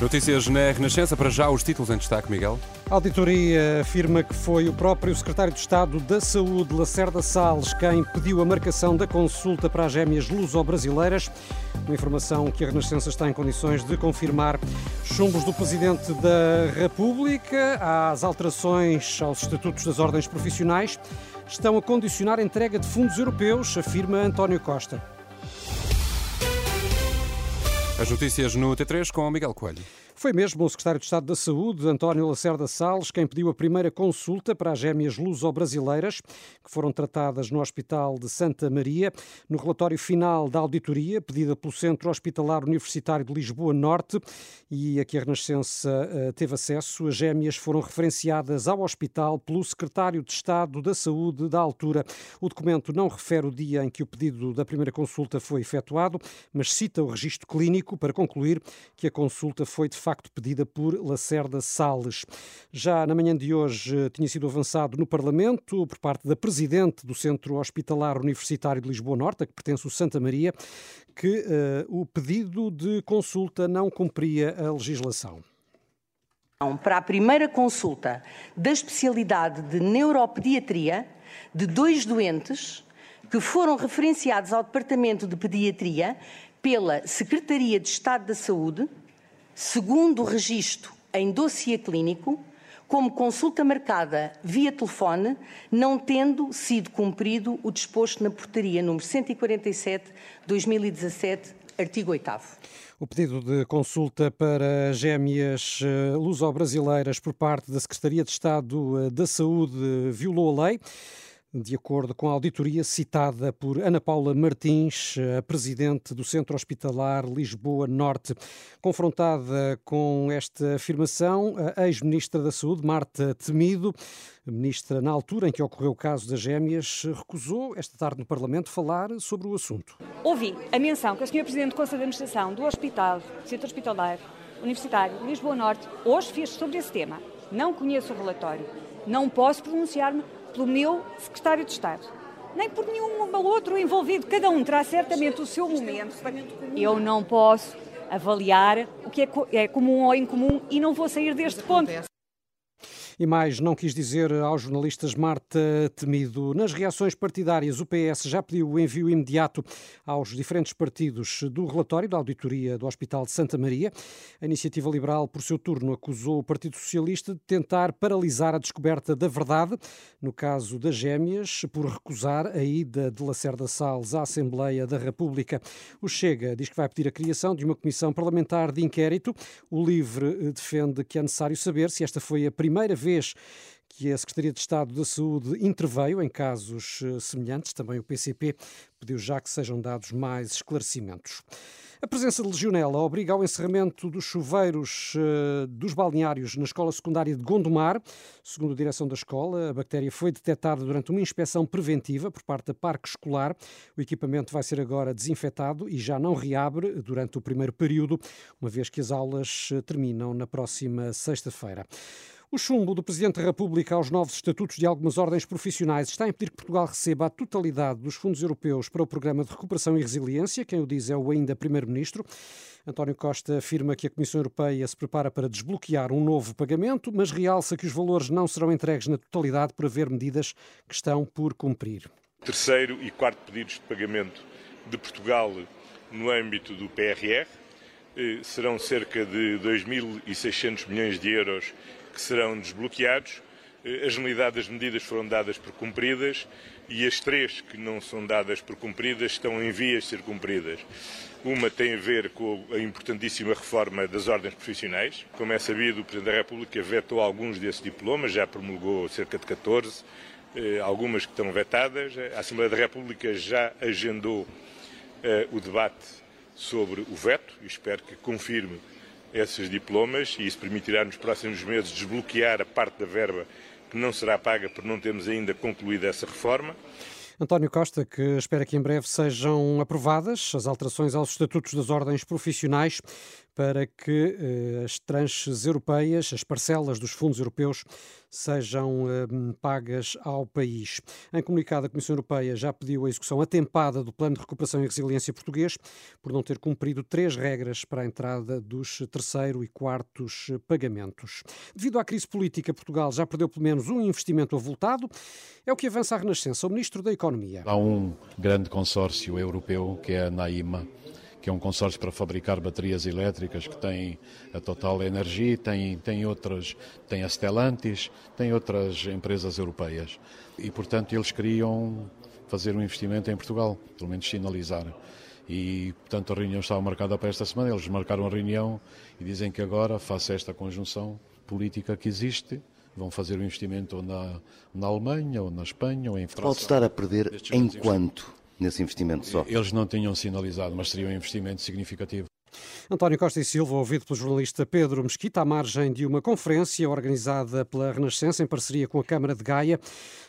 Notícias na Renascença, para já os títulos em destaque, Miguel. A auditoria afirma que foi o próprio secretário de Estado da Saúde, Lacerda Salles, quem pediu a marcação da consulta para as gêmeas luso-brasileiras. Uma informação que a Renascença está em condições de confirmar. Chumbos do Presidente da República às alterações aos estatutos das ordens profissionais estão a condicionar a entrega de fundos europeus, afirma António Costa. As notícias no T3 com Miguel Coelho. Foi mesmo o secretário de Estado da Saúde, António Lacerda Salles, quem pediu a primeira consulta para as gêmeas luso-brasileiras, que foram tratadas no Hospital de Santa Maria. No relatório final da auditoria, pedida pelo Centro Hospitalar Universitário de Lisboa Norte, e a que a Renascença eh, teve acesso, as gêmeas foram referenciadas ao hospital pelo secretário de Estado da Saúde da altura. O documento não refere o dia em que o pedido da primeira consulta foi efetuado, mas cita o registro clínico para concluir que a consulta foi de facto pedida por Lacerda Salles. Já na manhã de hoje eh, tinha sido avançado no Parlamento, por parte da Presidente do Centro Hospitalar Universitário de Lisboa Norte, a que pertence o Santa Maria, que uh, o pedido de consulta não cumpria a legislação. Para a primeira consulta da especialidade de neuropediatria de dois doentes que foram referenciados ao Departamento de Pediatria pela Secretaria de Estado da Saúde, segundo registro em dossiê clínico, como consulta marcada via telefone, não tendo sido cumprido o disposto na portaria número 147/2017, artigo 8 o pedido de consulta para gêmeas eh, luso-brasileiras por parte da Secretaria de Estado eh, da Saúde violou a lei de acordo com a auditoria citada por Ana Paula Martins, a presidente do Centro Hospitalar Lisboa Norte. Confrontada com esta afirmação, a ex-ministra da Saúde, Marta Temido, ministra na altura em que ocorreu o caso das gêmeas, recusou esta tarde no Parlamento falar sobre o assunto. Ouvi a menção que a senhora presidente do Conselho de Administração do Hospital, Centro Hospitalar Universitário Lisboa Norte, hoje fez sobre esse tema. Não conheço o relatório. Não posso pronunciar-me pelo meu secretário de Estado, nem por nenhum outro envolvido. Cada um terá certamente o seu momento. Eu não posso avaliar o que é comum ou incomum e não vou sair deste ponto. E mais, não quis dizer aos jornalistas Marta Temido. Nas reações partidárias, o PS já pediu o envio imediato aos diferentes partidos do relatório da auditoria do Hospital de Santa Maria. A Iniciativa Liberal, por seu turno, acusou o Partido Socialista de tentar paralisar a descoberta da verdade, no caso das gêmeas, por recusar a ida de Lacerda Salles à Assembleia da República. O Chega diz que vai pedir a criação de uma comissão parlamentar de inquérito. O Livre defende que é necessário saber se esta foi a primeira vez vez que a Secretaria de Estado da Saúde interveio em casos eh, semelhantes. Também o PCP pediu já que sejam dados mais esclarecimentos. A presença de legionela obriga ao encerramento dos chuveiros uh, dos balneários na escola secundária de Gondomar. Segundo a direção da escola, a bactéria foi detectada durante uma inspeção preventiva por parte da Parque Escolar. O equipamento vai ser agora desinfetado e já não reabre durante o primeiro período, uma vez que as aulas eh, terminam na próxima sexta-feira. O chumbo do Presidente da República aos novos estatutos de algumas ordens profissionais está a impedir que Portugal receba a totalidade dos fundos europeus para o Programa de Recuperação e Resiliência. Quem o diz é o ainda Primeiro-Ministro. António Costa afirma que a Comissão Europeia se prepara para desbloquear um novo pagamento, mas realça que os valores não serão entregues na totalidade por haver medidas que estão por cumprir. Terceiro e quarto pedidos de pagamento de Portugal no âmbito do PRR eh, serão cerca de 2.600 milhões de euros que serão desbloqueados. Eh, a generalidade das medidas foram dadas por cumpridas e as três que não são dadas por cumpridas estão em vias de ser cumpridas. Uma tem a ver com a importantíssima reforma das ordens profissionais. Como é sabido, o Presidente da República vetou alguns desses diplomas, já promulgou cerca de 14, eh, algumas que estão vetadas. A Assembleia da República já agendou eh, o debate sobre o veto e espero que confirme esses diplomas e isso permitirá nos próximos meses desbloquear a parte da verba que não será paga por não termos ainda concluído essa reforma. António Costa, que espera que em breve sejam aprovadas as alterações aos estatutos das ordens profissionais para que eh, as tranches europeias, as parcelas dos fundos europeus, sejam eh, pagas ao país. Em comunicado, a Comissão Europeia já pediu a execução atempada do Plano de Recuperação e Resiliência português por não ter cumprido três regras para a entrada dos terceiro e quartos pagamentos. Devido à crise política, Portugal já perdeu pelo menos um investimento avultado. É o que avança a Renascença, o Ministro da Economia. Há um grande consórcio europeu, que é a NAIMA, que é um consórcio para fabricar baterias elétricas, que tem a Total Energy, tem, tem outras, tem a Stellantis, tem outras empresas europeias. E, portanto, eles queriam fazer um investimento em Portugal, pelo menos sinalizar. E, portanto, a reunião estava marcada para esta semana, eles marcaram a reunião e dizem que agora, face a esta conjunção política que existe, vão fazer o um investimento ou na, na Alemanha, ou na Espanha, ou em França. Pode estar a perder em quanto? Nesse investimento só? Eles não tinham sinalizado, mas seria um investimento significativo. António Costa e Silva, ouvido pelo jornalista Pedro Mesquita, à margem de uma conferência organizada pela Renascença em parceria com a Câmara de Gaia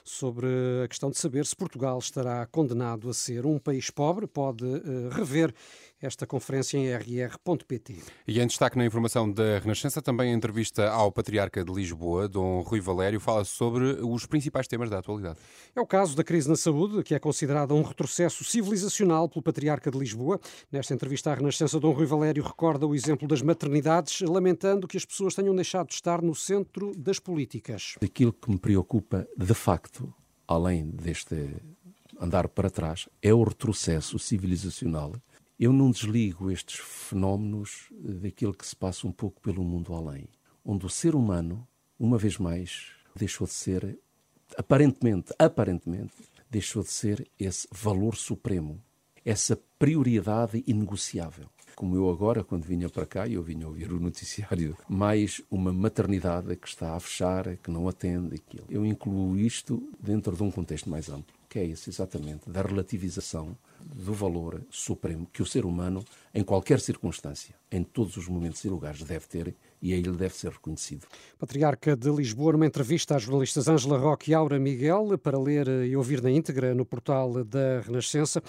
sobre a questão de saber se Portugal estará condenado a ser um país pobre. Pode uh, rever esta conferência em rr.pt. E em destaque na informação da Renascença, também a entrevista ao Patriarca de Lisboa, Dom Rui Valério, fala sobre os principais temas da atualidade. É o caso da crise na saúde, que é considerada um retrocesso civilizacional pelo Patriarca de Lisboa. Nesta entrevista à Renascença, Dom Rui Valério recorda o exemplo das maternidades, lamentando que as pessoas tenham deixado de estar no centro das políticas. Aquilo que me preocupa, de facto, além deste andar para trás, é o retrocesso civilizacional eu não desligo estes fenómenos daquilo que se passa um pouco pelo mundo além, onde o ser humano, uma vez mais, deixou de ser, aparentemente, aparentemente, deixou de ser esse valor supremo, essa prioridade inegociável. Como eu agora, quando vinha para cá, eu vinha ouvir o noticiário, mais uma maternidade que está a fechar, que não atende aquilo. Eu incluo isto dentro de um contexto mais amplo, que é esse exatamente, da relativização do valor supremo que o ser humano, em qualquer circunstância, em todos os momentos e lugares, deve ter e a ele deve ser reconhecido. Patriarca de Lisboa, numa entrevista às jornalistas Ângela Roque e Aura Miguel, para ler e ouvir na íntegra no portal da Renascença,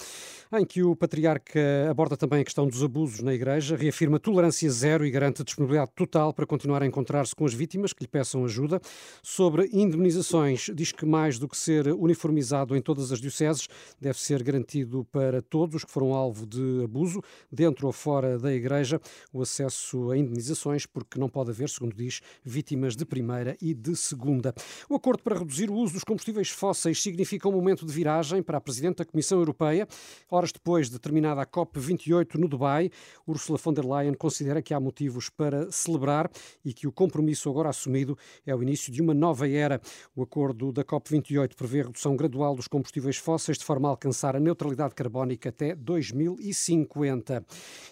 em que o Patriarca aborda também a questão dos abusos na Igreja, reafirma tolerância zero e garante disponibilidade total para continuar a encontrar-se com as vítimas que lhe peçam ajuda. Sobre indemnizações, diz que mais do que ser uniformizado em todas as dioceses, deve ser garantido para todos os que foram alvo de abuso, dentro ou fora da Igreja, o acesso a indemnizações, porque não pode haver, segundo diz, vítimas de primeira e de segunda. O acordo para reduzir o uso dos combustíveis fósseis significa um momento de viragem para a Presidente da Comissão Europeia. Horas depois de terminada a COP28 no Dubai, Ursula von der Leyen considera que há motivos para celebrar e que o compromisso agora assumido é o início de uma nova era. O acordo da COP28 prevê redução gradual dos combustíveis fósseis de forma a alcançar a neutralidade carbónica até 2050.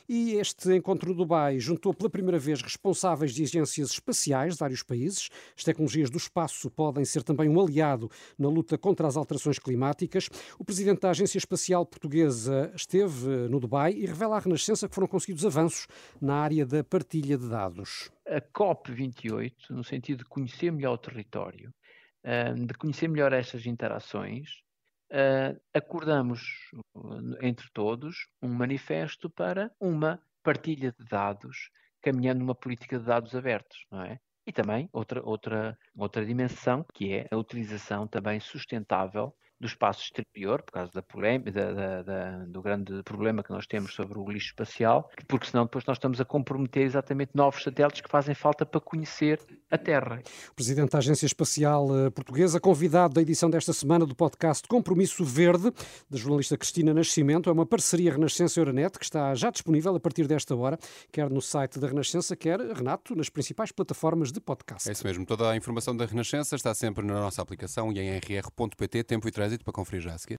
E este encontro no Dubai juntou pela primeira vez responsáveis de agências espaciais de vários países. As tecnologias do espaço podem ser também um aliado na luta contra as alterações climáticas. O presidente da Agência Espacial Portuguesa esteve no Dubai e revela à Renascença que foram conseguidos avanços na área da partilha de dados. A COP28, no sentido de conhecer melhor o território, eh, de conhecer melhor estas interações, eh, acordamos entre todos um manifesto para uma partilha de dados caminhando numa política de dados abertos, não é? E também outra, outra, outra dimensão, que é a utilização também sustentável do espaço exterior, por causa da polêmica, da, da, da, do grande problema que nós temos sobre o lixo espacial, porque senão depois nós estamos a comprometer exatamente novos satélites que fazem falta para conhecer a Terra. O Presidente da Agência Espacial eh, Portuguesa, convidado da edição desta semana do podcast Compromisso Verde, da jornalista Cristina Nascimento, é uma parceria Renascença-Euronet que está já disponível a partir desta hora, quer no site da Renascença, quer, Renato, nas principais plataformas de podcast. É isso mesmo. Toda a informação da Renascença está sempre na nossa aplicação e em rr.pt, tempo e trânsito para conferir já a seguir.